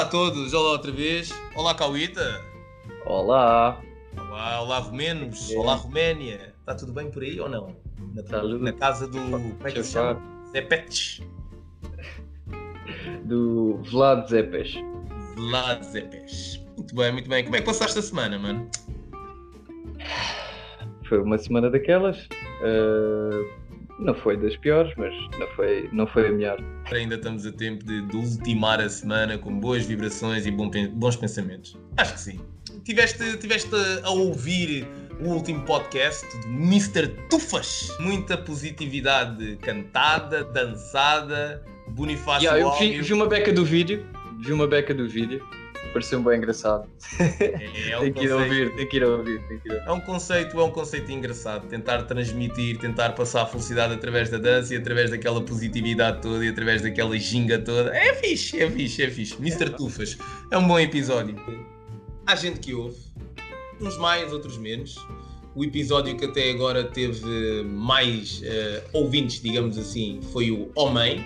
Olá a todos, olá outra vez. Olá Cauíta. Olá. Olá, olá Romenos. É. Olá Roménia. Está tudo bem por aí ou não? Na, tá na casa do. Como é? Zé Pets. Do Vlad Zepes. Vlad Zepes. Muito bem, muito bem. Como é que passaste a semana, mano? Foi uma semana daquelas. Uh não foi das piores, mas não foi, não foi a melhor. Ainda estamos a tempo de, de ultimar a semana com boas vibrações e bom, bons pensamentos. Acho que sim. Tiveste, tiveste a ouvir o último podcast do Mr. Tufas. Muita positividade cantada, dançada, Bonifácio yeah, eu vi, vi uma beca do vídeo. Vi uma beca do vídeo pareceu bem engraçado. É, é um tem, que ir ouvir, tem que ir ouvir, tem que ir ouvir. É um conceito, é um conceito engraçado. Tentar transmitir, tentar passar a felicidade através da dança e através daquela positividade toda e através daquela ginga toda. É fixe, é fixe, é fixe. Mr. É. Tufas, é um bom episódio. Há gente que ouve, uns mais, outros menos. O episódio que até agora teve mais uh, ouvintes, digamos assim, foi o Homem.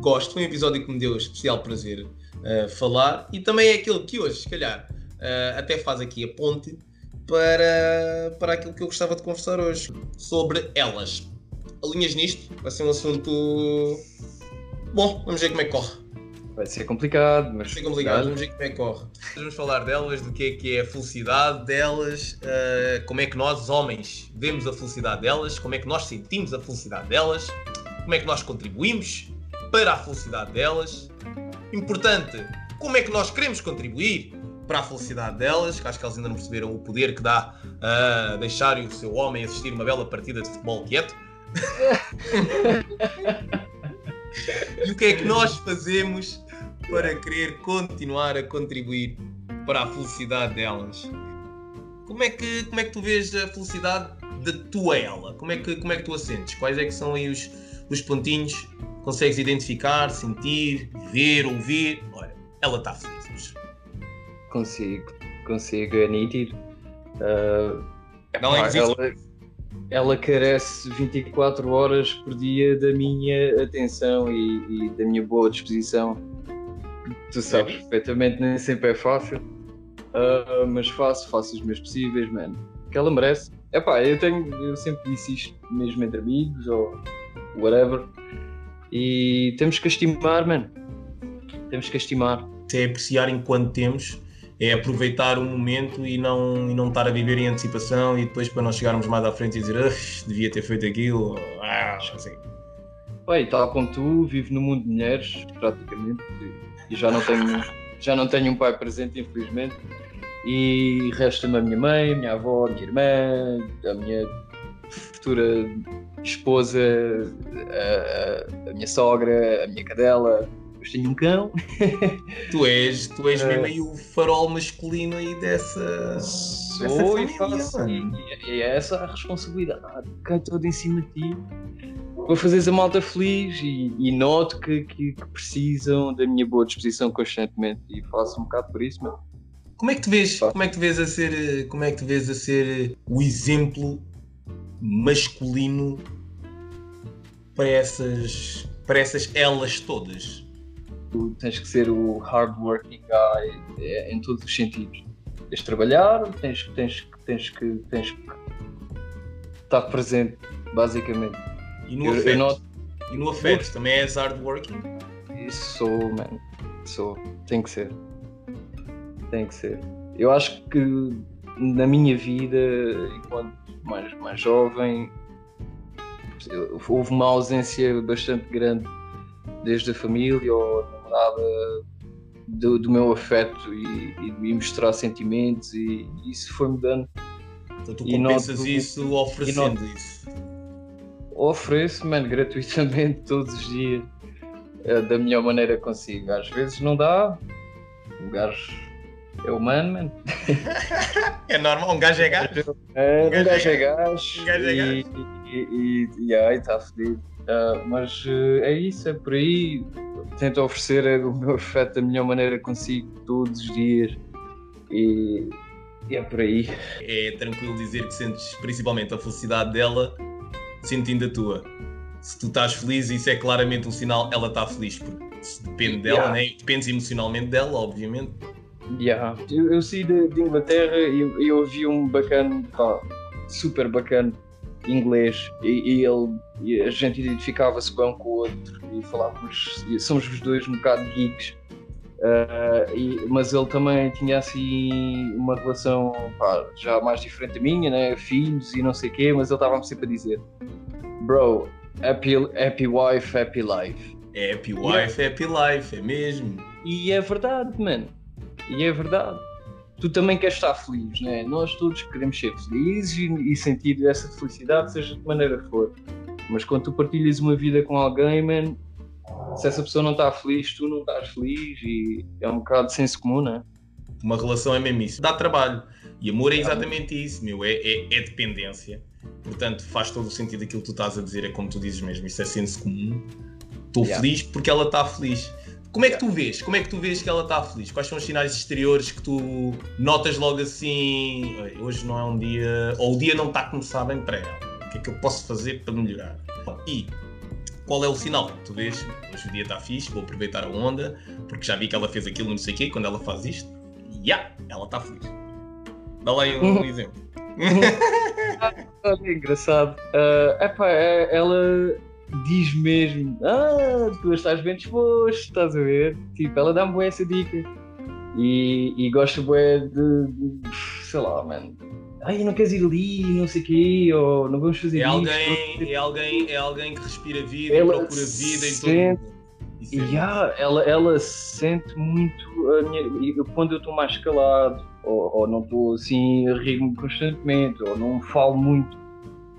Gosto, foi um episódio que me deu especial prazer uh, falar e também é aquele que hoje, se calhar, uh, até faz aqui a ponte para, para aquilo que eu gostava de conversar hoje sobre elas. Alinhas nisto? Vai ser um assunto. Bom, vamos ver como é que corre. Vai ser complicado, mas. Vai ser complicado, vamos ver como é que corre. Vamos falar delas, do que é que é a felicidade delas, uh, como é que nós, homens, vemos a felicidade delas, como é que nós sentimos a felicidade delas, como é que nós contribuímos para a felicidade delas Importante, como é que nós queremos contribuir para a felicidade delas, que acho que elas ainda não perceberam o poder que dá a deixarem o seu homem assistir uma bela partida de futebol quieto. e o que é que nós fazemos para querer continuar a contribuir para a felicidade delas? Como é que, como é que tu vês a felicidade da tua ela? Como é que, como é que tu a sentes? Quais é que são aí os, os pontinhos consegues identificar, sentir, ver, ouvir. Olha, ela está feliz. Consigo, consigo, é nítido. Uh, não é ela, ela carece 24 horas por dia da minha atenção e, e da minha boa disposição. Tu sabes é. perfeitamente, nem sempre é fácil, uh, mas faço, faço os meus possíveis, mano. Que ela merece. Epá, eu tenho, eu sempre disse isto mesmo entre amigos ou whatever. E temos que estimar, mano. Temos que estimar. É apreciar enquanto temos, é aproveitar o momento e não, e não estar a viver em antecipação e depois para nós chegarmos mais à frente e dizer devia ter feito aquilo. Ah, assim. Bem, tal como tu, vivo no mundo de mulheres, praticamente, e já não tenho, já não tenho um pai presente, infelizmente. E resta-me a minha mãe, a minha avó, a minha irmã, a minha futura esposa, a, a, minha sogra, a minha cadela, depois tenho um cão. Tu és, tu és mesmo aí o farol masculino aí dessa. Sou e faço. E, e é essa a responsabilidade. Cai toda em cima de ti. Vou fazer a malta feliz e, e noto que, que, que, precisam da minha boa disposição constantemente e faço um bocado por isso, mano. Como é que te vês? Como é que te vês a ser, como é que te vês a ser o exemplo masculino para essas, para essas elas todas. Tu tens que ser o hardworking guy é, em todos os sentidos. Tens de trabalhar, tens, tens, tens, que, tens que estar presente, basicamente. E no eu, afeto? Eu not... E no afeto também és hardworking? Isso sou, man. Sou. Tem que ser. Tem que ser. Eu acho que na minha vida, enquanto mais, mais jovem, houve uma ausência bastante grande desde a família ou a namorada do, do, meu afeto e, e de me mostrar sentimentos e, isso foi mudando. Então tu compensas noto, isso oferecendo isso? Ofereço, mano, gratuitamente todos os dias, eh, da melhor maneira que consigo. Às vezes não dá, o gajo é humano, mano. é normal, um gajo é gajo. É, um gajo, é, é gajo. Um gajo é gajo. E, e, e, e está fedido. Uh, mas uh, é isso, é por aí. Tento oferecer o meu afeto da melhor maneira que consigo, todos os dias. E, e é por aí. É tranquilo dizer que sentes principalmente a felicidade dela sentindo a tua. Se tu estás feliz, isso é claramente um sinal, ela está feliz. Porque depende dela, Yeah. né? Dependes emocionalmente dela, obviamente. Yeah. Eu, eu saí de, de Inglaterra e eu, eu ouvi um bacana, pá, super bacana, inglês, e, e ele, e a gente identificava-se bem um com o outro e falávamos, e somos os dois um bocado geeks, Ah, e- mas ele também tinha assim uma relação pá, já mais diferente da minha, né? filhos e não sei o quê, mas ele estava-me sempre a dizer: Bro, happy, happy wife, happy life. É happy wife, happy life, é mesmo. E é verdade, mano. E é verdade. Tu também queres estar feliz, né? Nós todos queremos ser felizes e, e sentir essa felicidade, seja de que maneira for. Mas quando tu partilhas uma vida com alguém, man, se essa pessoa não está feliz, tu não estás feliz e é um bocado de senso comum, né? Uma relação é mesmo isso. Dá trabalho. E amor é exatamente isso, meu. É, é, é dependência. Portanto, faz todo o sentido aquilo que tu estás a dizer. É como tu dizes mesmo. Isso é senso comum. Estou Yeah. feliz porque ela está feliz. Como é que tu vês? Como é que tu vês que ela está feliz? Quais são os sinais exteriores que tu notas logo assim? "Ei, Hoje não é um dia. Ou o dia não está a começar bem para ela. O que é que eu posso fazer para melhorar? E qual é o sinal? Tu vês, hoje o dia está fixe, vou aproveitar a onda, porque já vi que ela fez aquilo, não sei o quê, quando ela faz isto, ya, ela está feliz. Dá lá aí um exemplo. Olha, engraçado. Ah, epá, é- ela diz mesmo: Ah, tu estás bem disposto, estás a ver? Tipo, ela dá-me boa essa dica. E, e gosta bué de, de- sei lá, mano. Ai, não queres ir ali, não sei o quê, ou não vamos fazer É isto. alguém, é, alguém, é alguém que respira vida Ela e procura vida em todo sente-. Isso é E mesmo. já, ela, ela sente muito a minha. Quando eu estou mais calado, ou, ou não estou assim a rir-me constantemente, ou não falo muito,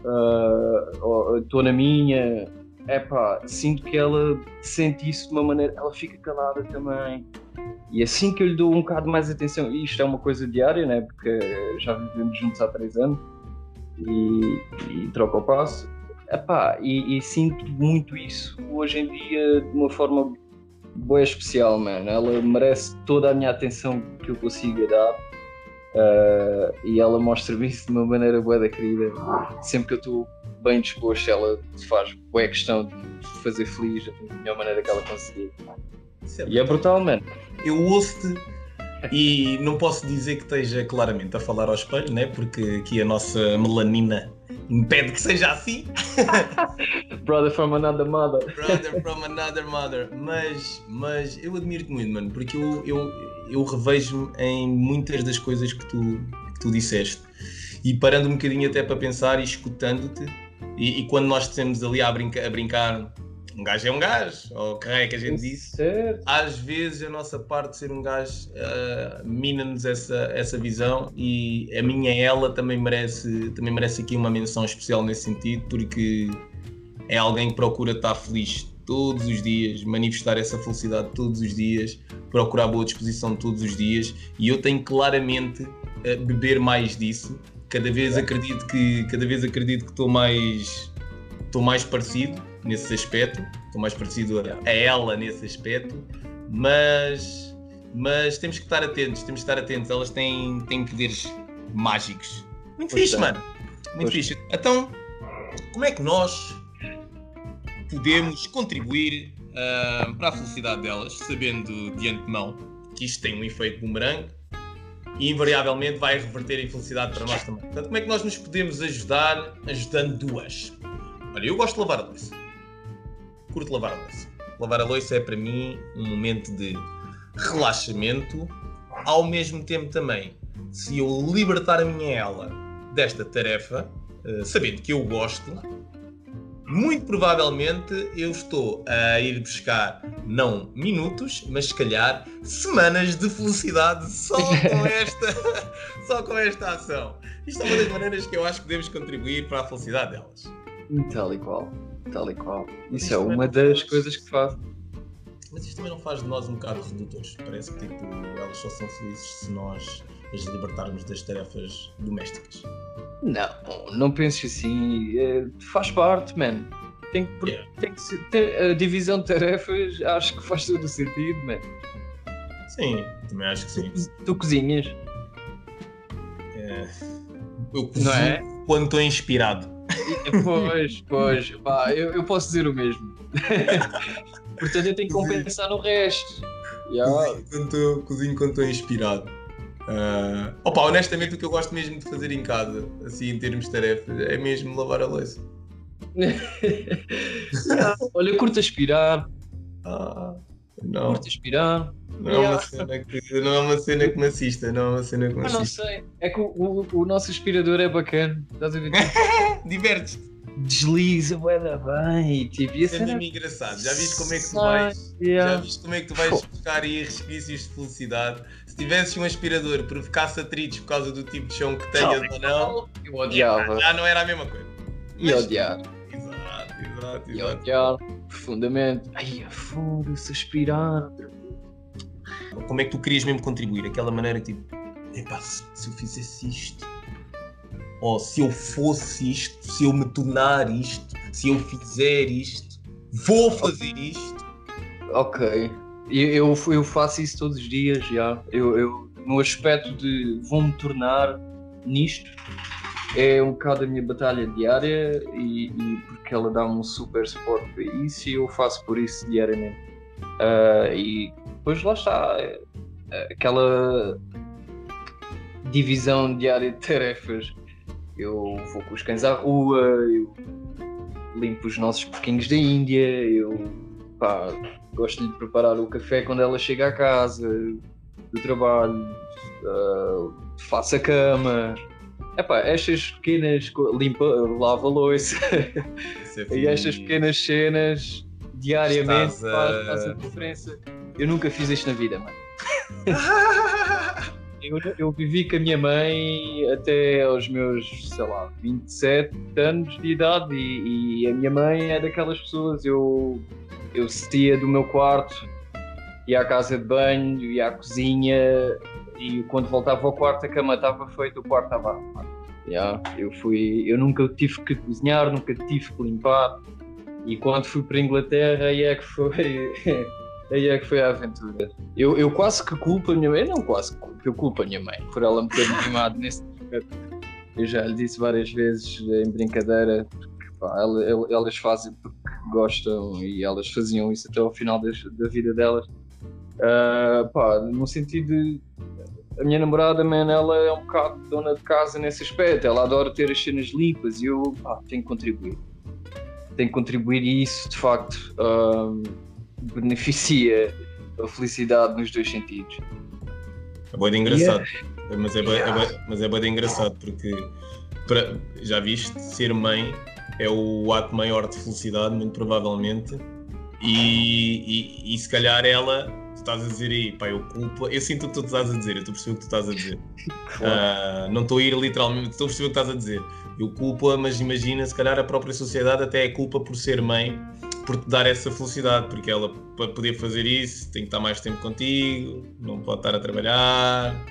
ah, ou estou na minha. Epá, sinto que ela sente isso de uma maneira. Ela fica calada também. E assim que eu lhe dou um bocado mais atenção, e isto é uma coisa diária, né? Porque já vivemos juntos há três anos e, e troca o passo. Epá, e, e sinto muito isso hoje em dia de uma forma boa especial, mano. Ela merece toda a minha atenção que eu consiga dar. Ah, e ela mostra-me isso de uma maneira boa da querida. Sempre que eu estou bem disposto, ela faz boa questão de me fazer feliz da melhor maneira que ela conseguir. É E é brutal, mano. eu ouço-te e não posso dizer que esteja claramente a falar ao espelho, né? porque aqui a nossa melanina impede que seja assim. Brother from another mother. Brother from another mother. Mas, mas eu admiro-te muito, mano, porque eu, eu, eu revejo-me em muitas das coisas que tu, que tu disseste. E parando um bocadinho até para pensar e escutando-te, e, e quando nós estamos ali a, brinca, a brincar, um gajo é um gajo, ou que é que a gente disse, às vezes a nossa parte de ser um gajo ah, mina-nos essa, essa visão e a minha ela também merece, também merece aqui uma menção especial nesse sentido porque é alguém que procura estar feliz todos os dias, manifestar essa felicidade todos os dias, procurar boa disposição todos os dias e eu tenho claramente a beber mais disso. Cada vez acredito que cada vez acredito que estou mais estou mais parecido nesse aspecto, estou mais parecido a, a ela nesse aspecto, mas mas temos que estar atentos, temos que estar atentos, elas têm, têm poderes mágicos. Muito Pois fixe, tem. mano. Muito Pois fixe. Então, como é que nós podemos contribuir ah, para a felicidade delas, sabendo de antemão que isto tem um efeito boomerang e invariavelmente vai reverter em felicidade para nós também. Portanto, como é que nós nos podemos ajudar ajudando duas? Olha, eu gosto de lavar a louça. Curto lavar a louça. Lavar a louça é para mim um momento de relaxamento, ao mesmo tempo também, se eu libertar a minha ela desta tarefa, eh, sabendo que eu gosto, muito provavelmente eu estou a ir buscar não minutos, mas se calhar semanas de felicidade só com esta, só com esta ação. Isto é uma das maneiras que eu acho que devemos contribuir para a felicidade delas. Tal e qual. Tal e qual. Isso isto é uma das faz- coisas que faz. Mas isto também não faz de nós um bocado redutores. Parece que tipo, elas só são felizes se nós as libertarmos das tarefas domésticas. Não, não penses assim. é, faz parte, man. Tem que, Yeah. tem que ser, ter- a divisão de tarefas acho que faz todo o sentido, man. Sim, também acho que sim. Tu, tu cozinhas, É, Eu cozinho é? quando estou inspirado. Pois, pois, pá, eu, eu posso dizer o mesmo. Portanto, eu tenho que compensar no resto. Yeah. Cozinho quando estou inspirado. Uh, opa, honestamente, o que eu gosto mesmo de fazer em casa, assim em termos de tarefas, é mesmo lavar a louça. Olha, eu curto aspirar. Ah, não. Curto aspirar. Não, é uma cena que, não é uma cena que me assista, não é uma cena que me assista. não sei, é que o, o, o, nosso aspirador é bacana, estás a ver? Divertes-te. Desliza, vai dar bem. Tipo, isso é mesmo engraçado. Já viste como é que tu vais? Yeah. Já viste como é que tu vais buscar aí resquícios de felicidade? Se tivesses um aspirador provocasse atritos por causa do tipo de chão que tenhas ou não, eu odiava. Já não era a mesma coisa. E odiar. Exato, exato, exato. E odiar profundamente. Ai, foda-se, aspirar. Como é que tu querias mesmo contribuir? Aquela maneira tipo, epá, se eu fizesse isto, ou se eu fosse isto, se eu me tornar isto, se eu fizer isto, vou fazer isto. Ok. Eu, eu faço isso todos os dias já. Eu, eu, no aspecto de vou-me tornar nisto, é um bocado a minha batalha diária e, e porque ela dá-me um super suporte para isso e eu faço por isso diariamente. Uh, e depois lá está é, aquela divisão diária de tarefas. Eu vou com os cães à rua, eu limpo os nossos porquinhos da Índia, eu pá, gosto de preparar o café quando ela chega à casa do trabalho, uh, faço a cama. Epá, estas pequenas limpa, lava louça é e estas pequenas cenas diariamente a... faz, faz a diferença. Eu nunca fiz isto na vida, mano. eu, eu, vivi com a minha mãe até aos meus, sei lá, 27 anos de idade e, e a minha mãe é daquelas pessoas, eu, eu saía do meu quarto, ia à casa de banho, ia à cozinha e quando voltava ao quarto a cama estava feita, o quarto estava arrumado. Yeah, eu fui, eu nunca tive que cozinhar, nunca tive que limpar e quando fui para a Inglaterra aí é que foi Aí é que foi a aventura. Eu, eu quase que culpo a minha mãe, não quase que culpo, eu culpo a minha mãe por ela me ter mimado nesse Eu já lhe disse várias vezes em brincadeira, porque pá, elas fazem gostam e elas faziam isso até ao final das, da vida delas. Uh, pá, no sentido de. A minha namorada, man, ela é um bocado dona de casa nesse aspecto. Ela adora ter as cenas limpas e eu pá, tenho que contribuir. Tenho que contribuir e isso, de facto. Uh, beneficia a felicidade nos dois sentidos. É bem engraçado, yeah. mas, é bem, yeah. é bem, mas é bem engraçado porque para, já viste, ser mãe é o ato maior de felicidade, muito provavelmente, e, e, e se calhar ela, tu estás a dizer aí, pá, eu culpo, eu sinto o que tu estás a dizer, eu estou a perceber o que tu estás a dizer. uh, não estou a ir literalmente, estou a perceber o que estás a dizer. Eu culpo-a, mas imagina, se calhar a própria sociedade até é culpa por ser mãe por te dar essa felicidade, porque ela, para poder fazer isso, tem que estar mais tempo contigo, não pode estar a trabalhar.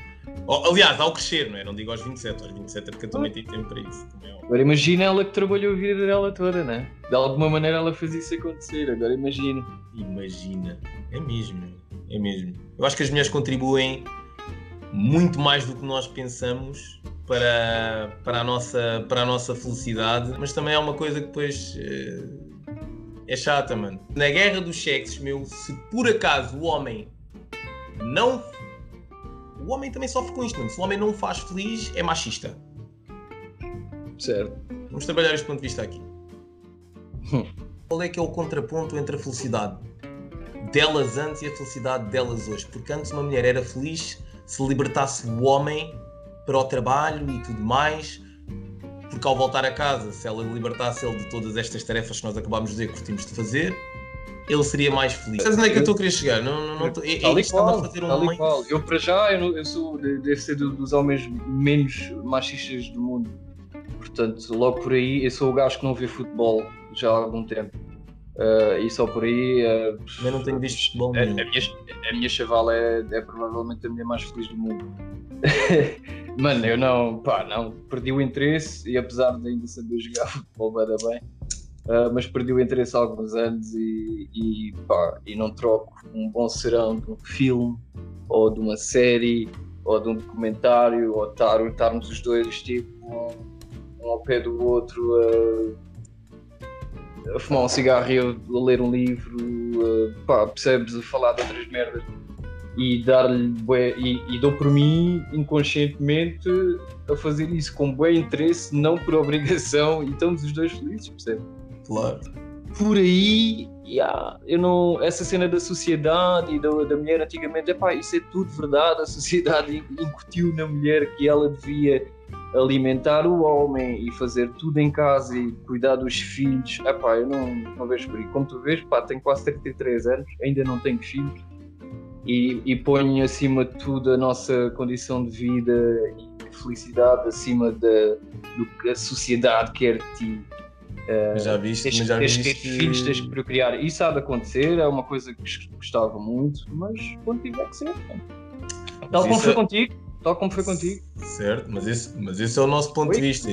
Aliás, ao crescer, não é? Não digo aos 27, aos 27 é porque eu também tenho tempo para isso. É Agora imagina ela que trabalhou a vida dela toda, né? De alguma maneira ela fez isso acontecer, agora imagina. Imagina, é mesmo, é mesmo. Eu acho que as mulheres contribuem muito mais do que nós pensamos para, para, a, nossa, para a nossa felicidade, mas também é uma coisa que depois. Uh, é chata, mano. Na guerra dos sexos, meu, se por acaso o homem não. O homem também sofre com isto, mano. Se o homem não faz feliz, é machista. Certo. Vamos trabalhar este ponto de vista aqui. Hum. Qual é que é o contraponto entre a felicidade delas antes e a felicidade delas hoje? Porque antes uma mulher era feliz se libertasse o homem para o trabalho e tudo mais, porque ao voltar a casa, se ela libertasse ele de todas estas tarefas que nós acabámos de dizer que curtimos de fazer, ele seria mais feliz. Mas onde é que eu estou a querer chegar? Não, não, não tô, é, é qual, a fazer um momento... Eu, para já, eu, eu sou, devo ser dos homens menos machistas do mundo. Portanto, logo por aí, eu sou o gajo que não vê futebol já há algum tempo. Uh, e só por aí. Uh, eu não tenho visto futebol a, a, minha, a minha chavala é, é provavelmente a mulher mais feliz do mundo. Mano, eu não, pá, não, perdi o interesse e apesar de ainda saber jogar futebol bem, uh, mas perdi o interesse há alguns anos e, e, pá, e não troco um bom serão de um filme ou de uma série ou de um documentário ou estar, estarmos os dois tipo um, ao pé do outro a, a fumar um cigarro e a ler um livro uh, pá, percebes, a falar de outras merdas e dar-lhe e, e dou por mim inconscientemente a fazer isso com bom interesse, não por obrigação, e estamos os dois felizes, percebe? Claro. Por aí, yeah, eu não, essa cena da sociedade e da, da mulher antigamente, epá, isso é tudo verdade, a sociedade incutiu na mulher que ela devia alimentar o homem e fazer tudo em casa e cuidar dos filhos, epá, eu não, não vejo por aí. Como tu vês, pá, tenho quase 33 anos, ainda não tenho filhos e, e ponho acima de tudo a nossa condição de vida e felicidade acima de, do que a sociedade quer de ti. Uh, já viste, tens, mas já tens viste... que ter filhos, tens que procriar. Isso há de acontecer, é uma coisa que gostava muito, mas quando tiver que ser. Tal como foi é... contigo, tal como foi contigo. Certo, mas esse, mas esse é o nosso ponto Oi? de vista.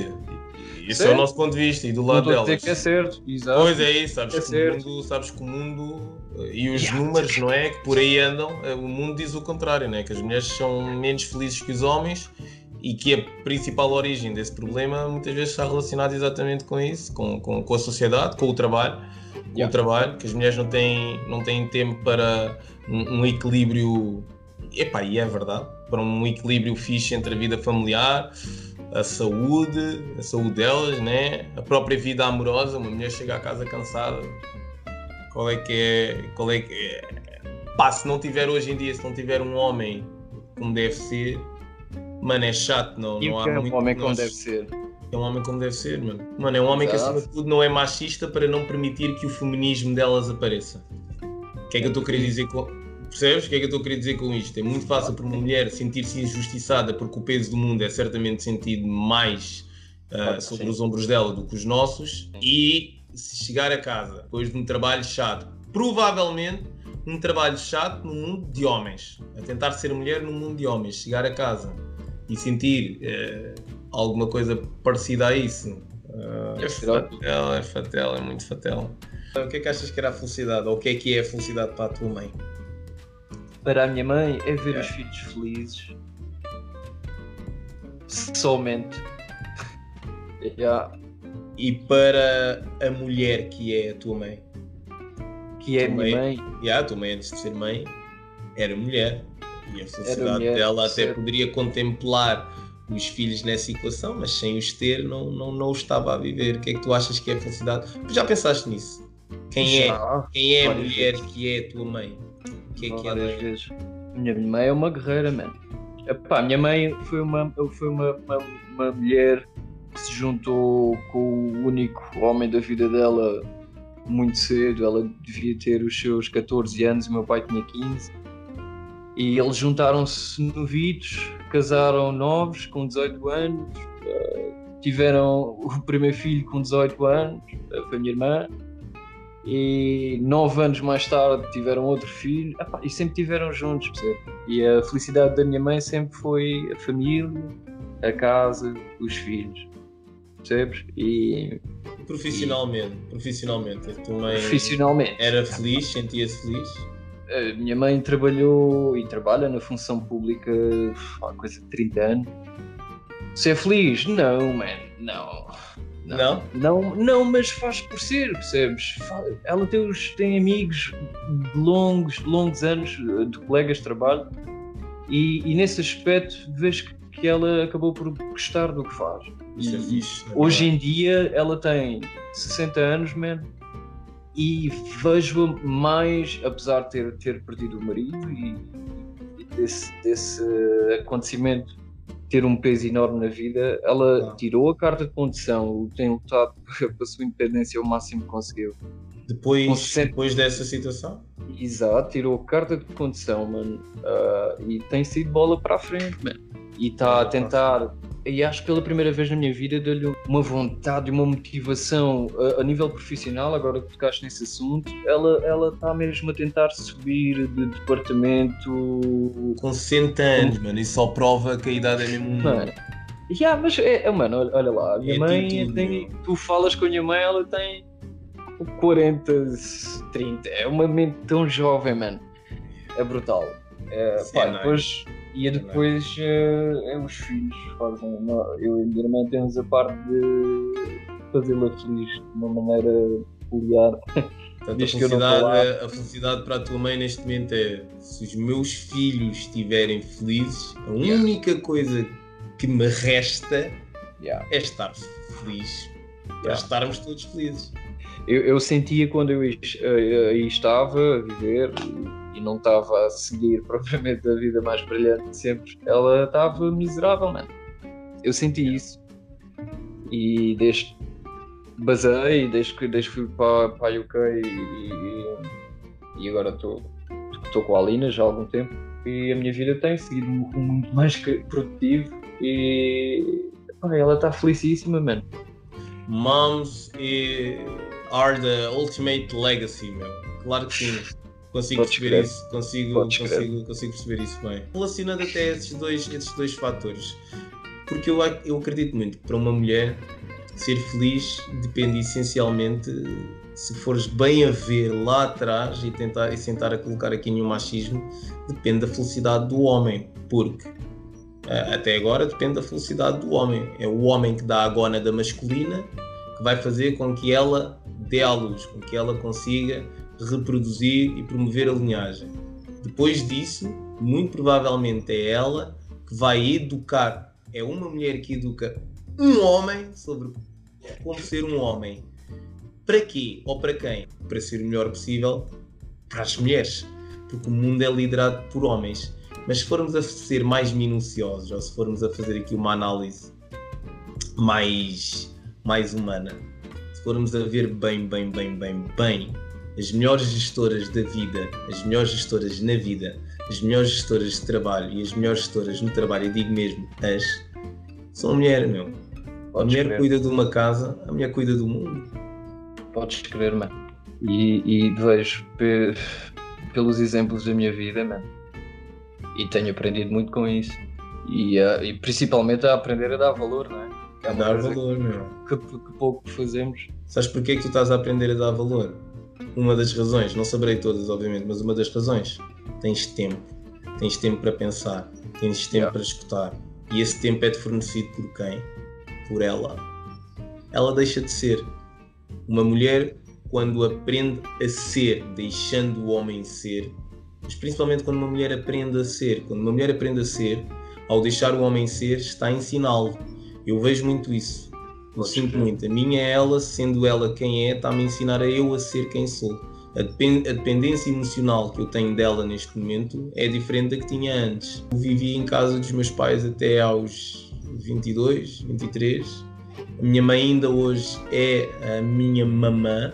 Isso certo? é o nosso ponto de vista e do lado delas. Dizer que é certo, exato. Pois é isso, sabes, é que, o mundo, sabes que o mundo e os yeah. números, não é? Que por aí andam, eh, o mundo diz o contrário, não é? Que as mulheres são menos felizes que os homens e que a principal origem desse problema muitas vezes está relacionada exatamente com isso, com, com, com a sociedade, com o trabalho, com yeah. o trabalho, que as mulheres não têm, não têm tempo para um, um equilíbrio, epá, e é verdade, para um equilíbrio fixe entre a vida familiar, a saúde, a saúde delas, né? a própria vida amorosa, uma mulher chega a casa cansada, qual é que é, qual é que é, pá, se não tiver hoje em dia, se não tiver um homem como deve ser, mano, é chato, não, e não há é muito. um homem como deve ser. É um homem como deve ser, mano. Mano, é um homem Exato. que acima de tudo não é machista para não permitir que o feminismo delas apareça. O que é que eu estou a querer dizer com. Percebes? O que é que eu estou a querer dizer com isto? É muito fácil para uma mulher sentir-se injustiçada porque o peso do mundo é certamente sentido mais uh, sobre os ombros dela do que os nossos e se chegar a casa depois de um trabalho chato, provavelmente um trabalho chato no mundo de homens, a tentar ser mulher no mundo de homens, chegar a casa e sentir uh, alguma coisa parecida a isso. Uh, é fatel, é fatel, é muito fatel. O que é que achas que era a felicidade? Ou o que é que é a felicidade para a tua mãe? Para a minha mãe é ver yeah. os filhos felizes. Somente. yeah. E para a mulher que é a tua mãe? Que é a minha mãe? Yeah, a tua mãe, antes de ser mãe, era mulher. E a felicidade mulher, dela até certo. poderia contemplar os filhos nessa equação, mas sem os ter, não, não, não o estava a viver. O que é que tu achas que é a felicidade? Já pensaste nisso? Quem é, quem é a mulher vezes. que é a tua mãe? O que é que ela é? Vezes. Minha mãe é uma guerreira, mano. Epá, minha mãe foi uma, foi uma, uma, uma mulher que se juntou com o único homem da vida dela muito cedo. Ela devia ter os seus 14 anos e meu pai tinha 15. E eles juntaram-se novitos, casaram novos, com 18 anos, eh, tiveram o primeiro filho com 18 anos, eh, foi a minha irmã, e nove anos mais tarde tiveram outro filho, e sempre tiveram juntos, percebe? E a felicidade da minha mãe sempre foi a família, a casa, os filhos percebes? E profissionalmente, e... profissionalmente, a tua mãe profissionalmente. era feliz, sentia-se feliz? A minha mãe trabalhou e trabalha na função pública há coisa de 30 anos. Ser é feliz? Não, man, não. Não? Não, não, mas faz por ser, percebes? Ela tem, os, tem amigos de longos, longos anos de colegas de trabalho e, e nesse aspecto vejo que que ela acabou por gostar do que faz. Isso é fixe, hoje em dia ela tem 60 anos, man, e vejo mais, apesar de ter, ter perdido o marido e, e desse, desse acontecimento ter um peso enorme na vida, ela ah. tirou a carta de condução, tem lutado para a sua independência o máximo que conseguiu. Depois, 60... depois dessa situação? Exato, tirou a carta de condução, mano, uh, e tem sido bola para a frente, mano e está a tentar. E acho que pela primeira vez na minha vida deu-lhe uma vontade, uma motivação a, a, nível profissional, agora que tocaste nesse assunto, ela ela está mesmo a tentar subir de departamento. Com 60 anos, mano, isso só prova que a idade é mesmo. Mano, yeah, mas é, é mano, olha, olha lá, a minha é mãe tudo, tem. Tu falas com a minha mãe, ela tem 40, 30, é uma mente tão jovem, mano. É brutal. É, Sim, pá, depois. E depois uh, é os filhos fazem. Eu e a minha irmã temos a parte de, fazê-la feliz de uma maneira peculiar. Portanto, a felicidade, a felicidade para a tua mãe neste momento é se os meus filhos estiverem felizes, a yeah. única coisa que me resta yeah. é estar feliz para yeah. estarmos todos felizes. Eu, eu sentia quando eu aí estava a viver e não estava a seguir propriamente a vida mais brilhante de sempre, ela estava miserável, mano. Eu senti isso. E desde basei, desde que, desde que fui para, para a UK e, e, e agora estou com a Alina já há algum tempo e a minha vida tem seguido um rumo muito mais produtivo e pá, ela está felicíssima, mano. Moms are the ultimate legacy, meu. Claro que sim. Consigo Podes perceber crer. isso, consigo, consigo, consigo perceber isso bem. Relacionando até esses dois, esses dois fatores, porque eu, eu acredito muito que para uma mulher ser feliz depende essencialmente, se fores bem a ver lá atrás e tentar e sentar a colocar aqui nenhum machismo, depende da felicidade do homem, porque até agora depende da felicidade do homem. É o homem que dá a gona da masculina que vai fazer com que ela dê à luz, com que ela consiga reproduzir e promover a linhagem. Depois disso, muito provavelmente é ela que vai educar, é uma mulher que educa um homem sobre como ser um homem. Para quê ou para quem? Para ser o melhor possível para as mulheres, porque o mundo é liderado por homens. Mas se formos a ser mais minuciosos, ou se formos a fazer aqui uma análise mais, mais humana, se formos a ver bem, bem, bem, bem, bem as melhores gestoras da vida, as melhores gestoras na vida, as melhores gestoras de trabalho e as melhores gestoras no trabalho, eu digo mesmo as, são mulheres, meu. Podes a mulher cuida de uma casa, a mulher cuida do mundo. Podes crer, mano. E, e vejo pe pelos exemplos da minha vida, mano. E tenho aprendido muito com isso. E, uh, e principalmente a aprender a dar valor, não é? É a dar valor, meu. Que, que pouco fazemos. Sabes porquê é que tu estás a aprender a dar valor? Uma das razões, não saberei todas, obviamente, mas uma das razões, tens tempo. Tens tempo para pensar, tens tempo yeah. para escutar. E esse tempo é-te fornecido por quem? Por ela. Ela deixa de ser. Uma mulher, quando aprende a ser, deixando o homem ser, mas principalmente quando uma mulher aprende a ser, quando uma mulher aprende a ser, ao deixar o homem ser, está a ensiná-lo. Eu vejo muito isso. Eu sinto muito. A minha ela, sendo ela quem é, está-me a ensinar a eu a ser quem sou. A, dependência emocional que eu tenho dela neste momento é diferente da que tinha antes. Eu vivi em casa dos meus pais até aos 22, 23. A minha mãe ainda hoje é a minha mamã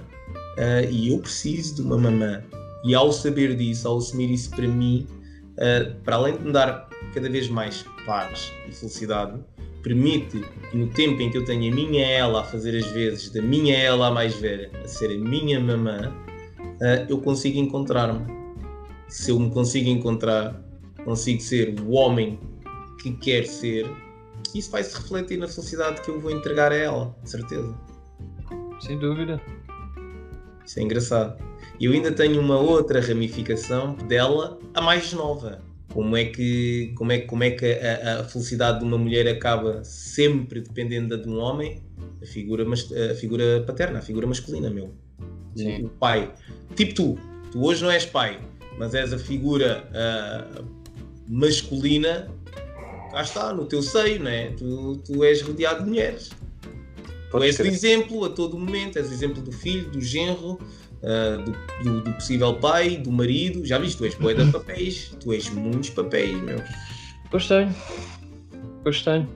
uh, e eu preciso de uma mamã. E ao saber disso, ao assumir isso para mim, uh, para além de me dar cada vez mais paz e felicidade, permite que no tempo em que eu tenho a minha ela a fazer as vezes da minha ela a mais velha a ser a minha mamã, uh, eu consigo encontrar-me. Se eu me consigo encontrar, consigo ser o homem que quer ser, isso vai se refletir na felicidade que eu vou entregar a ela, de certeza. Sem dúvida. Isso é engraçado. E eu ainda tenho uma outra ramificação dela, a mais nova como é que, como é, como é que a, a, felicidade de uma mulher acaba sempre dependendo da de um homem? A figura, a figura paterna, a figura masculina, meu. Sim. O pai. Tipo tu, tu hoje não és pai, mas és a figura uh, masculina, cá está, no teu seio, não é? Tu, tu és rodeado de mulheres. Pode tu és o exemplo a todo momento, és o exemplo do filho, do genro, uh, do, do, do, possível pai, do marido. Já viste, tu és poeta de papéis, tu és muitos papéis, meu. Pois tenho, pois tenho.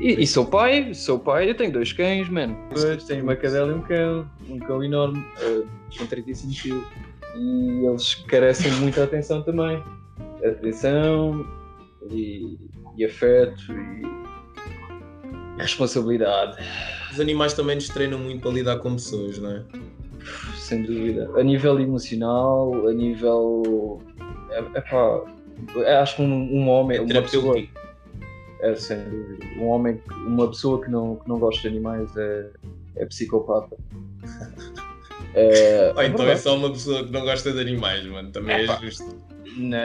E, e, sou pai, sou pai, eu tenho dois cães, mano. Pois, tenho uma cadela e um cão, um cão enorme, uh, com 35 quilos. E eles carecem de muita atenção também. Atenção e, e afeto e responsabilidade. Os animais também nos treinam muito para lidar com pessoas, não é? Sem dúvida. A nível emocional, a nível. É, pá, acho que um, um homem. É uma pessoa, é, sem dúvida. Um homem, uma pessoa que não, que não gosta de animais é, é psicopata. É, Ou então é só uma pessoa que não gosta de animais, mano. Também é, é justo. Não.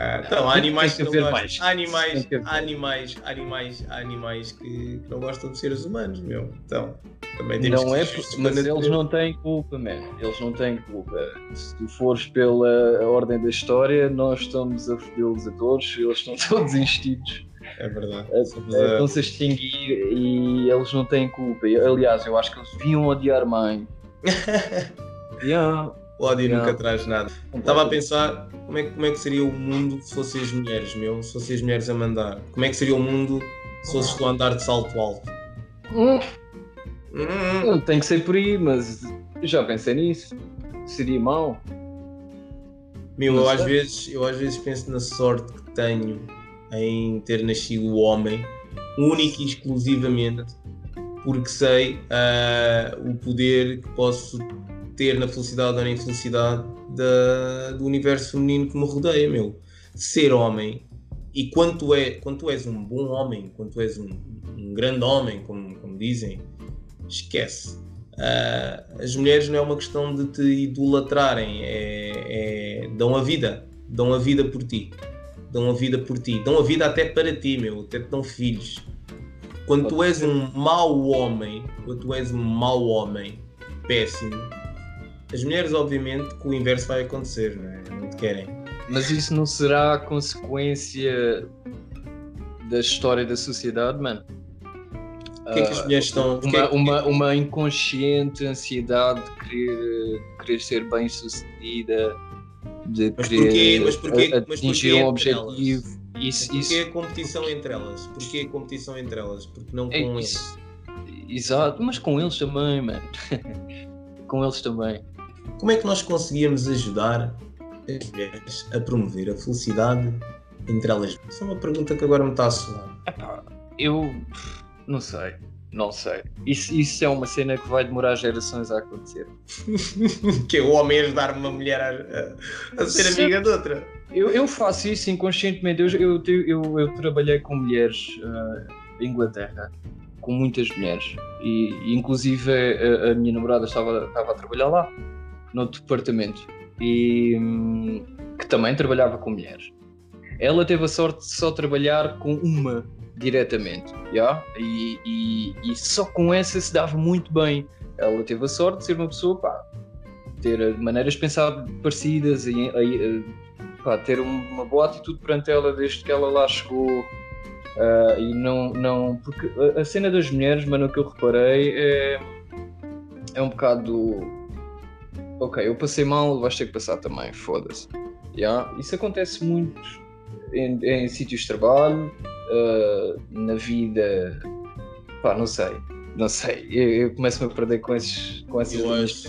Ah, então, há animais que, que não gostam. Há animais, há animais, há animais, há animais que, que não gostam de seres humanos, meu. Então, também temos Não que é, mas eles natureza. não têm culpa, man. Eles não têm culpa. Se tu fores pela ordem da história, nós estamos a fodê-los a todos, eles estão todos instintos, É verdade. estão-se a extinguir e eles não têm culpa. Aliás, eu acho que eles deviam odiar mãe. yeah. O ódio Não. nunca traz nada. Estava a pensar como é, que- como é que seria o mundo se fossem as mulheres, meu. Se fossem as mulheres a mandar. Como é que seria o mundo se fosses tu a andar de salto alto? Hum, Hum, não tem que ser por aí, mas já pensei nisso. Seria mau. Meu, eu às, vezes, eu às vezes penso na sorte que tenho em ter nascido homem, único e exclusivamente porque sei ah, o poder que posso ter na felicidade ou na infelicidade da- do universo feminino que me rodeia, meu. Ser homem, e quando tu, é, quando tu és um bom homem, quando tu és um, um grande homem, como, como dizem, esquece. Ah, as mulheres não é uma questão de te idolatrarem, é, é- dão a vida, dão a vida por ti, dão a vida por ti, dão a vida até para ti, meu, até te dão filhos. Quando tu és um mau homem, quando tu és um mau homem, péssimo, as mulheres, obviamente, que o inverso vai acontecer, não é? Não te querem. Mas isso não será consequência da história da sociedade, mano? O que é que as mulheres estão. que é uma, que- uma, uma inconsciente ansiedade de querer, querer ser bem sucedida, de Mas querer porquê- mas porquê- mas atingir porquê um objetivo. Isso, Porquê isso, a competição entre elas? Porquê a competição entre elas? Porque não com é eles. isso. Exato, mas com eles também, mano. com eles também. Como é que nós conseguíamos ajudar as mulheres a promover a felicidade entre elas? Essa é uma pergunta que agora me está a soar. Epá, eu não sei, não sei. Isso, isso é uma cena que vai demorar gerações a acontecer. que é o homem ajudar uma mulher a, a- a ser Sim. amiga de outra. Eu, eu faço isso inconscientemente. Eu, eu, eu, eu trabalhei com mulheres ah, em Inglaterra, com muitas mulheres, e, e inclusive a, a minha namorada estava, estava a trabalhar lá, no departamento, e hum, que também trabalhava com mulheres. Ela teve a sorte de só trabalhar com uma diretamente, já? E, e, e só com essa se dava muito bem. Ela teve a sorte de ser uma pessoa, pá, ter maneiras de pensar parecidas e, pá, ter um- uma boa atitude perante ela desde que ela lá chegou. ah, e não, não. Porque a, cena das mulheres, mano, que eu reparei é. É um bocado. Ok, eu passei mal, vais ter que passar também, foda-se. Yeah? Isso acontece muito em, em sítios de trabalho, ah, na vida. Pá, não sei. Não sei. Eu, eu começo-me a perder com, esses, com essas Eu acho-.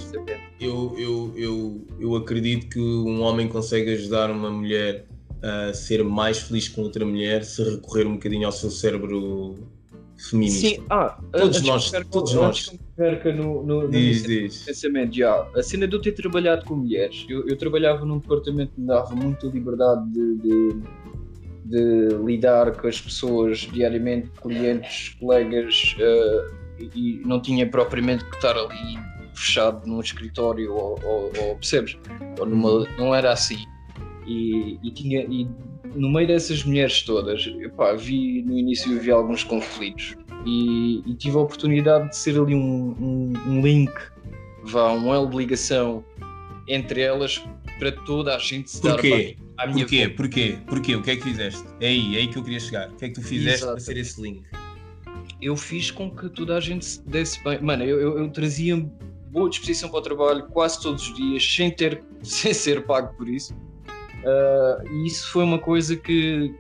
Eu, eu, eu, eu acredito que um homem consegue ajudar uma mulher a ser mais feliz com outra mulher se recorrer um bocadinho ao seu cérebro feminista. Sim, ah, Todos nós- todos nós. perca no, no, no Diz, diz. pensamento, já, a cena de eu ter trabalhado com mulheres, eu, eu trabalhava num departamento que me dava muita liberdade de, de, de lidar com as pessoas diariamente, clientes, colegas, e e não tinha propriamente que estar ali fechado num escritório ou, ou- ou, percebes? Ou numa, não era assim. E, e tinha e no meio dessas mulheres todas, epá, vi no início vi alguns conflitos e, e tive a oportunidade de ser ali um, um, um link, vá, um elo de ligação entre elas para toda a gente se dar Porquê? bem à minha Porquê? volta. Porquê? Porquê? O que é que fizeste? É aí, é aí que eu queria chegar. O que é que tu fizeste Exato. para ser esse link? Eu fiz com que toda a gente se desse bem. Mano, eu, eu, eu trazia boa disposição para o trabalho quase todos os dias, sem ter sem ser pago por isso. Ah, e isso foi uma coisa que,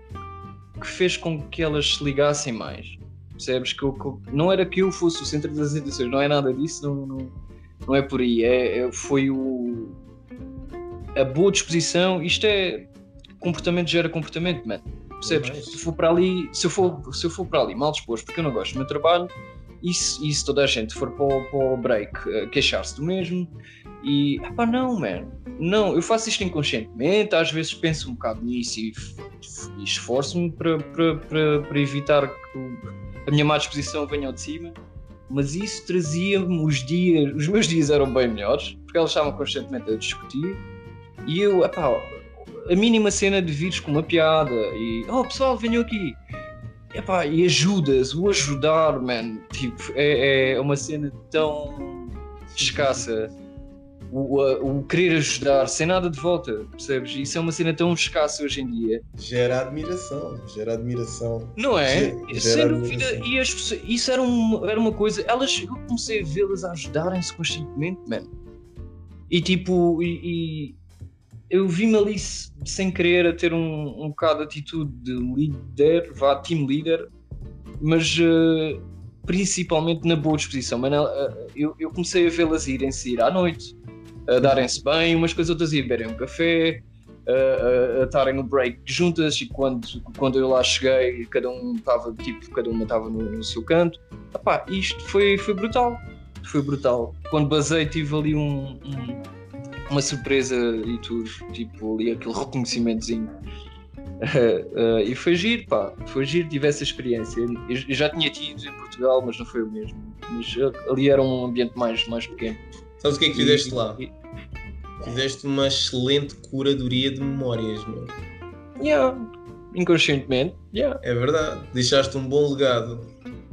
que fez com que elas se ligassem mais. Percebes? Que, eu- que eu- não era que eu fosse o centro das atenções, não é nada disso, não, não, não é por aí. É, é- foi o, a boa disposição. Isto é comportamento gera comportamento, mano. Percebes? Nice. Se for para ali, se eu for, se eu for para ali mal disposto, porque eu não gosto do meu trabalho, e se, e se toda a gente for para o, para o break eh, queixar-se do mesmo, e pá, não, man, não, eu faço isto inconscientemente, às vezes penso um bocado nisso e, e esforço-me para, para, para, para evitar que a minha má disposição venha ao de cima, mas isso trazia-me os dias, os meus dias eram bem melhores, porque elas estavam constantemente a discutir, e eu, epá, a mínima cena de vires com uma piada e oh pessoal, venham aqui. Epá, e ajudas, o ajudar, man, tipo, é, é uma cena tão escassa. O, o, o, querer ajudar sem nada de volta, percebes? Isso é uma cena tão escassa hoje em dia. Gera admiração, gera admiração. Não é? Gera, sem dúvida. E as, isso era uma, era uma coisa. Elas, eu comecei a vê-las a ajudarem-se constantemente, man. E tipo, e, e eu vi-me ali sem querer a ter um, um bocado de atitude de líder, vá, team leader, mas uh, principalmente na boa disposição. Mas, uh, eu, eu, comecei a vê-las irem sair à noite, a darem-se bem, umas coisas outras, ir beberem um café, a estarem no break juntas e quando, quando eu lá cheguei cada um estava tipo cada uma estava no, no, seu canto Epá, isto foi, foi brutal foi brutal quando basei tive ali um, um uma surpresa e tudo, tipo ali aquele reconhecimentozinho. Uh, uh, e foi giro, pá, foi giro, tive essa experiência. Eu, eu já tinha tido em Portugal, mas não foi o mesmo. Mas ali era um ambiente mais, mais pequeno. Sabes o que é que fizeste e, lá? E... Fizeste uma excelente curadoria de memórias, meu. Yeah, inconscientemente, yeah. É verdade, deixaste um bom legado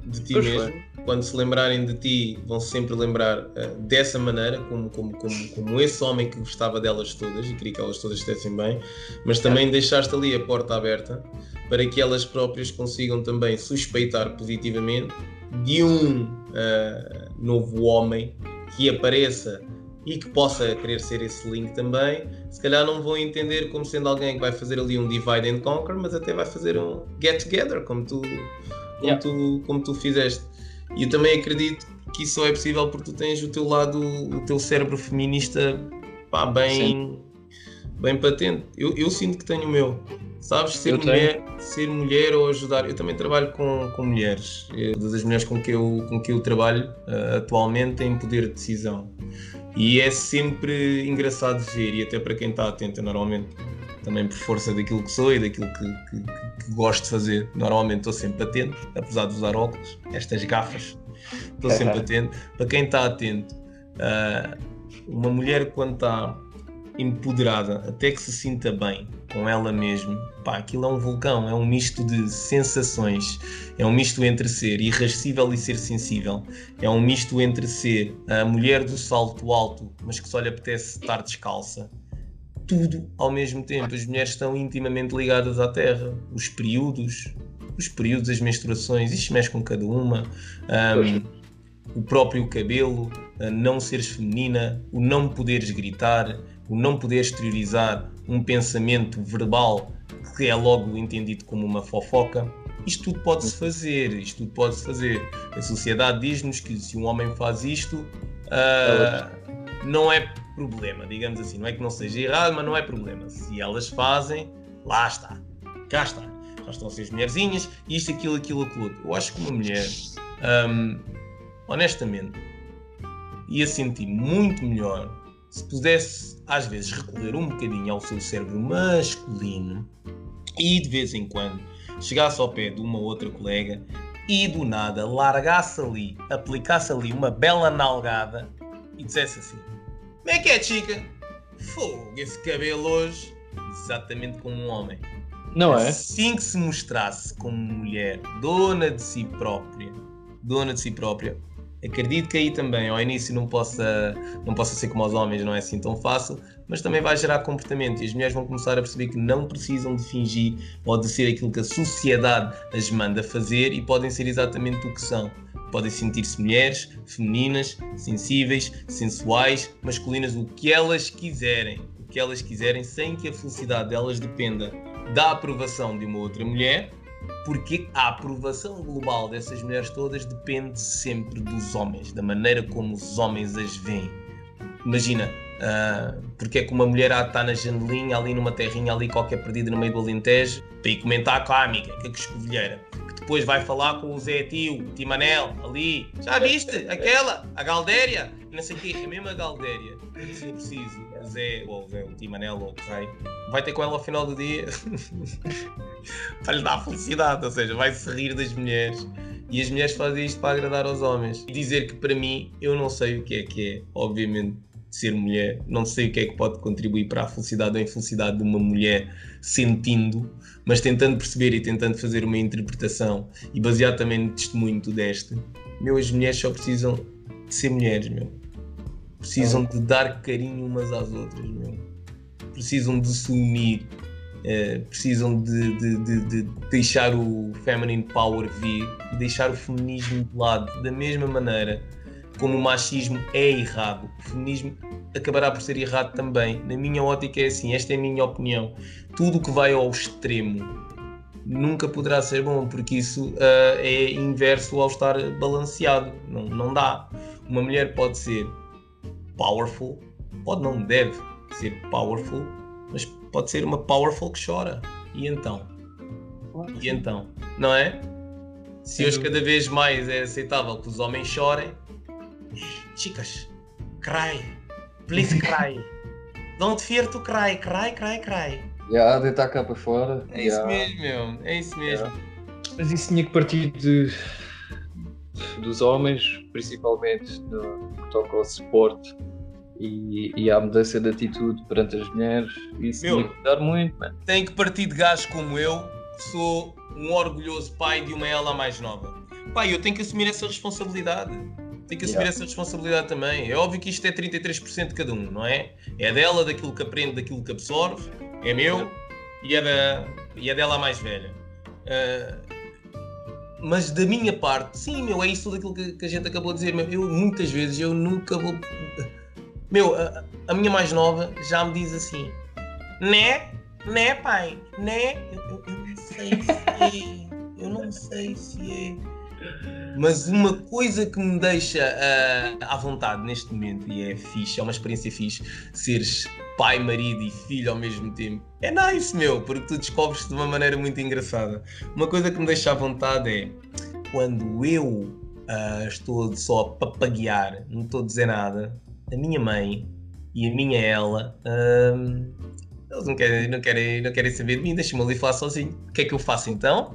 de ti pois mesmo. Foi quando se lembrarem de ti, vão -se sempre lembrar uh, dessa maneira, como, como, como, como esse homem que gostava delas todas e queria que elas todas estivessem bem, mas também é. deixaste ali a porta aberta para que elas próprias consigam também suspeitar positivamente de um uh, novo homem que apareça e que possa querer ser esse link também, se calhar não vão entender como sendo alguém que vai fazer ali um divide and conquer, mas até vai fazer um get together, como tu, como yeah. tu, como tu fizeste. E eu também acredito que isso só é possível porque tu tens o teu lado, o teu cérebro feminista pá, bem, bem patente. Eu, eu sinto que tenho o meu. Sabes, ser mulher, ser mulher ou ajudar. Eu também trabalho com, com mulheres. Todas as mulheres com que eu, com que eu trabalho uh, atualmente têm poder de decisão. E é sempre engraçado ver, e até para quem está atento, normalmente também por força daquilo que sou e daquilo que, que, que gosto de fazer. Normalmente estou sempre atento, apesar de usar óculos, estas gafas, estou sempre atento. Para quem está atento, uh, uma mulher quando está empoderada, até que se sinta bem com ela mesma, pá, aquilo é um vulcão, é um misto de sensações, é um misto entre ser irrascível e ser sensível, é um misto entre ser a mulher do salto alto, mas que só lhe apetece estar descalça, tudo ao mesmo tempo. As mulheres estão intimamente ligadas à terra. Os períodos, os períodos, as menstruações, isto mexe com cada uma. Um, o próprio cabelo, não seres feminina, o não poderes gritar, o não poderes exteriorizar um pensamento verbal que é logo entendido como uma fofoca. Isto tudo pode-se fazer, isto tudo pode-se fazer. A sociedade diz-nos que se um homem faz isto, uh, não é problema, digamos assim. Não é que não seja errado, mas não é problema. Se elas fazem, lá está. Cá está. Já estão a ser as mulherzinhas, isto, aquilo, aquilo, aquilo. Eu acho que uma mulher, hum, honestamente, ia sentir muito melhor se pudesse, às vezes, recorrer um bocadinho ao seu cérebro masculino e, de vez em quando, chegasse ao pé de uma outra colega e, do nada, largasse ali, aplicasse ali uma bela nalgada e dissesse assim: como é que é, chica? Fogo, esse cabelo hoje, exatamente como um homem. Não é? Assim que se mostrasse como mulher, dona de si própria, dona de si própria, acredito que aí também, ao início, não possa, não possa ser como os homens, não é assim tão fácil, mas também vai gerar comportamento e as mulheres vão começar a perceber que não precisam de fingir ou de ser aquilo que a sociedade as manda fazer e podem ser exatamente o que são podem sentir-se mulheres, femininas, sensíveis, sensuais, masculinas, o que elas quiserem. O que elas quiserem, sem que a felicidade delas dependa da aprovação de uma outra mulher, porque a aprovação global dessas mulheres todas depende sempre dos homens, da maneira como os homens as veem. Imagina, uh, porque é que uma mulher está na janelinha, ali numa terrinha, ali qualquer perdida no meio do Alentejo, para ir comentar com a amiga, que é que escovilheira depois vai falar com o Zé Tio, Timanel, ali. Já viste? Aquela, a Galdéria, não sei o quê, a mesma Galdéria, se preciso, o Zé, ou o Zé, o Timanel, ou o Rei, vai ter com ela ao final do dia para lhe dar felicidade, ou seja, vai se rir das mulheres. E as mulheres fazem isto para agradar aos homens. E dizer que para mim, eu não sei o que é que é, obviamente, ser mulher. Não sei o que é que pode contribuir para a felicidade ou infelicidade de uma mulher sentindo, mas tentando perceber e tentando fazer uma interpretação e baseado também no testemunho deste, meu, as mulheres só precisam de ser mulheres, meu. Precisam de dar carinho umas às outras, meu. Precisam de se unir, uh, precisam de, de, de, de, deixar o feminine power vir deixar o feminismo de lado, da mesma maneira como o machismo é errado, o feminismo acabará por ser errado também. Na minha ótica é assim, esta é a minha opinião. Tudo que vai ao extremo nunca poderá ser bom, porque isso uh, é inverso ao estar balanceado. Não, não dá. Uma mulher pode ser powerful, pode não deve ser powerful, mas pode ser uma powerful que chora. E então? E então? Não é? Se hoje cada vez mais é aceitável que os homens chorem, chicas, cry, please cry. Don't fear to cry, cry, cry, cry. Já, deitar cá para fora. É isso mesmo, meu. É isso mesmo. Mas isso tinha que partir de, dos homens, principalmente no que toca ao suporte e, e à mudança de atitude perante as mulheres. Isso meu, tinha que mudar muito, mano. Tem que partir de gajos como eu, que sou um orgulhoso pai de uma ela mais nova. Pai, eu tenho que assumir essa responsabilidade tem que assumir yeah. essa responsabilidade também. É óbvio que isto é 33% de cada um, não é? É dela, daquilo que aprende, daquilo que absorve, é meu e é, da, e é dela a mais velha. Uh, mas da minha parte, sim, meu, é isso daquilo que, que, a gente acabou de dizer. Meu, eu muitas vezes eu nunca vou. Meu, a, a, minha mais nova já me diz assim: né? Né, pai? Né? Eu, eu, eu não sei se é. Eu não sei se é. Mas uma coisa que me deixa uh, à vontade neste momento, e é fixe, é uma experiência fixe, seres pai, marido e filho ao mesmo tempo, é nice, meu, porque tu descobres de uma maneira muito engraçada. Uma coisa que me deixa à vontade é quando eu uh, estou só a papaguear, não estou a dizer nada, a minha mãe e a minha ela. Uh, eles não querem, não, querem, não querem saber de mim, deixa-me ali falar sozinho. O que é que eu faço então?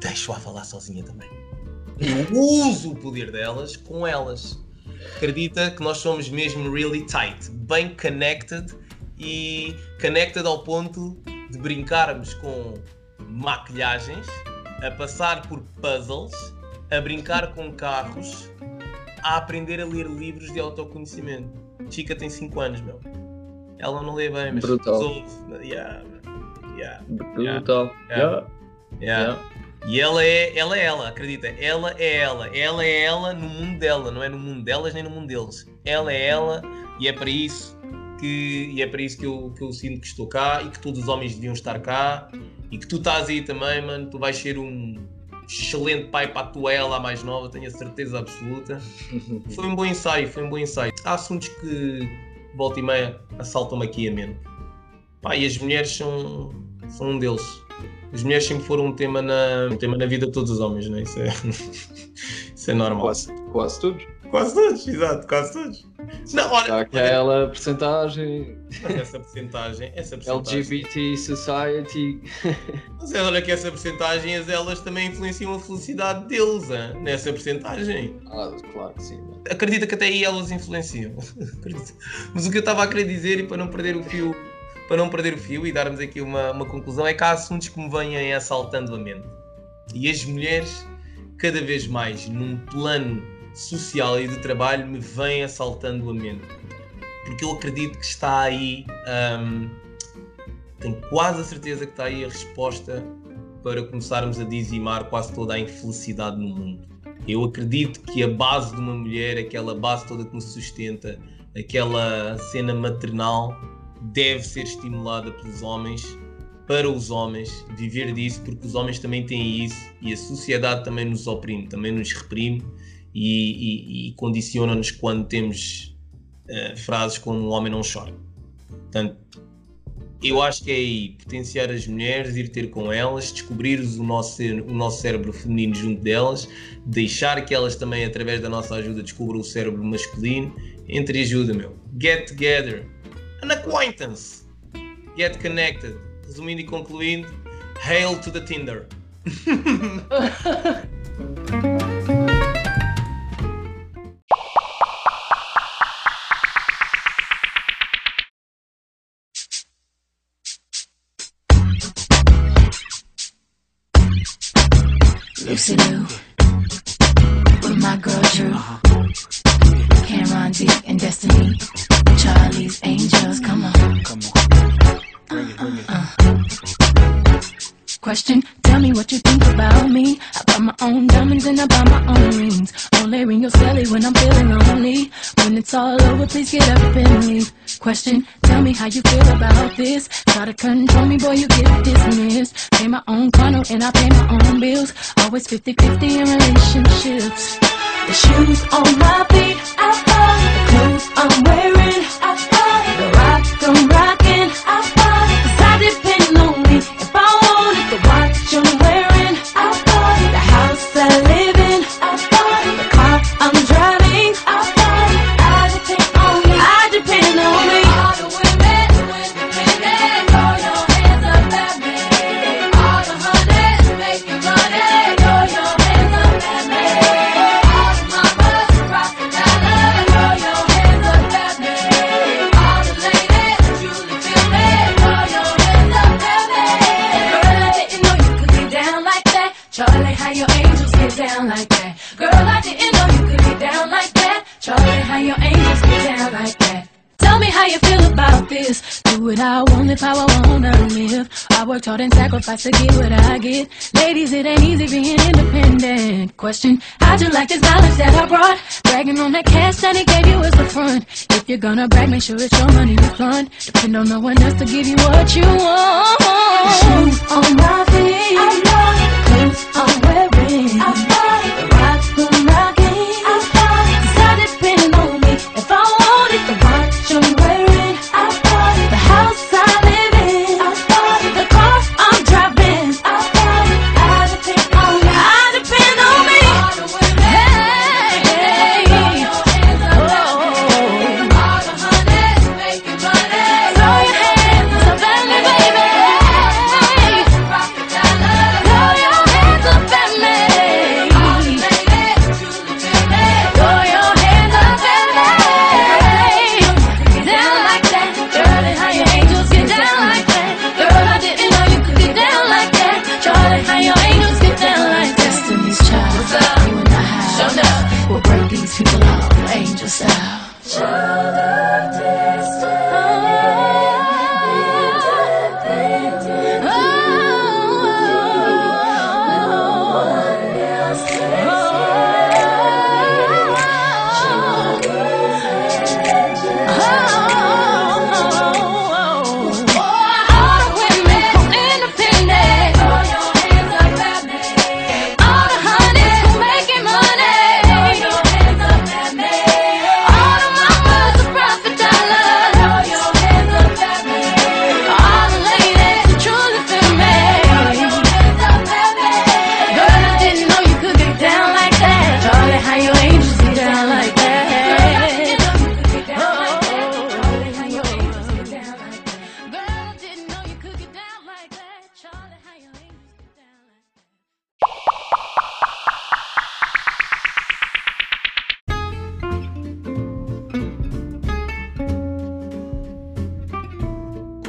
Deixo-a falar sozinha também eu uso o poder delas com elas. Acredita que nós somos mesmo really tight, bem connected e connected ao ponto de brincarmos com maquilhagens, a passar por puzzles, a brincar com carros, a aprender a ler livros de autoconhecimento. Chica tem 5 anos, meu. Ela não lê bem, mas Brutal. resolve. Yeah, yeah, Brutal. Yeah. yeah. yeah. E ela é, ela é ela, acredita? Ela é ela. Ela é ela no mundo dela, não é no mundo delas nem no mundo deles. Ela é ela e é para isso que, e é para isso que eu, que eu sinto que estou cá e que todos os homens deviam estar cá e que tu estás aí também, mano. Tu vais ser um excelente pai para a tua ela mais nova, tenho a certeza absoluta. Foi um bom ensaio, foi um bom ensaio. Há assuntos que volta e meia assaltam-me aqui a mente. Pá, e as mulheres são, são um deles as mulheres sempre foram um tema na, um tema na vida de todos os homens, né? Isso é, isso é normal. Quase, quase todos. Quase todos, exato, quase todos. Não, olha, aquela porcentagem. Essa porcentagem, essa porcentagem. LGBT Society. Mas é, olha que essa porcentagem, elas também influenciam a felicidade deles, hein? nessa porcentagem. Ah, claro que sim. Acredita que até aí elas influenciam. Mas o que eu estava a querer dizer, e para não perder o fio para não perder o fio e darmos aqui uma, uma conclusão, é que há assuntos que me vêm assaltando a mente. E as mulheres, cada vez mais, num plano social e de trabalho, me vêm assaltando a mente. Porque eu acredito que está aí, hum, tenho quase a certeza que está aí a resposta para começarmos a dizimar quase toda a infelicidade no mundo. Eu acredito que a base de uma mulher, aquela base toda que nos sustenta, aquela cena maternal, deve ser estimulada pelos homens, para os homens, viver disso, porque os homens também têm isso e a sociedade também nos oprime, também nos reprime e, e, e condiciona-nos quando temos uh, frases como um homem não chora. Portanto, eu acho que é aí potenciar as mulheres, ir ter com elas, descobrir o nosso, o nosso cérebro feminino junto delas, deixar que elas também, através da nossa ajuda, descubram o cérebro masculino. Entre ajuda, meu. Get together an acquaintance. Get connected. Resumindo e concluindo, hail to the Tinder. Lucy Lou with my girl Drew, uh-huh. Cameron D and Destiny. Charlie's Angels, come on. Come on. Bring it, bring it. Uh. Question, tell me what you think about me. I buy my own diamonds and I buy my own rings. Only ring your celly when I'm feeling lonely. When it's all over, please get up and leave. Question, tell me how you feel about this. Try to control me, boy, you get dismissed. Pay my own condo and I pay my own bills. Always 50-50 in relationships. The shoes on my feet, I buy. The clothes I'm wearing, I buy. The rock I'm rocking, Tell me how you feel about this. Do what I want, live how I wanna live. I worked hard and sacrificed to get what I get. Ladies, it ain't easy being independent. Question, how'd you like this knowledge that I brought? Bragging on that cash that he gave you as the front. If you're gonna brag, make sure it's your money you fund. Depend on no one else to give you what you want. Shoes on my feet. I clothes I'm wearing.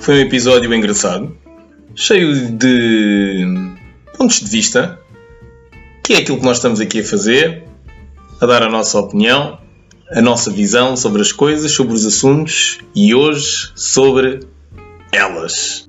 Foi um episódio engraçado, cheio de pontos de vista, que é aquilo que nós estamos aqui a fazer, a dar a nossa opinião, a nossa visão sobre as coisas, sobre os assuntos e hoje sobre elas.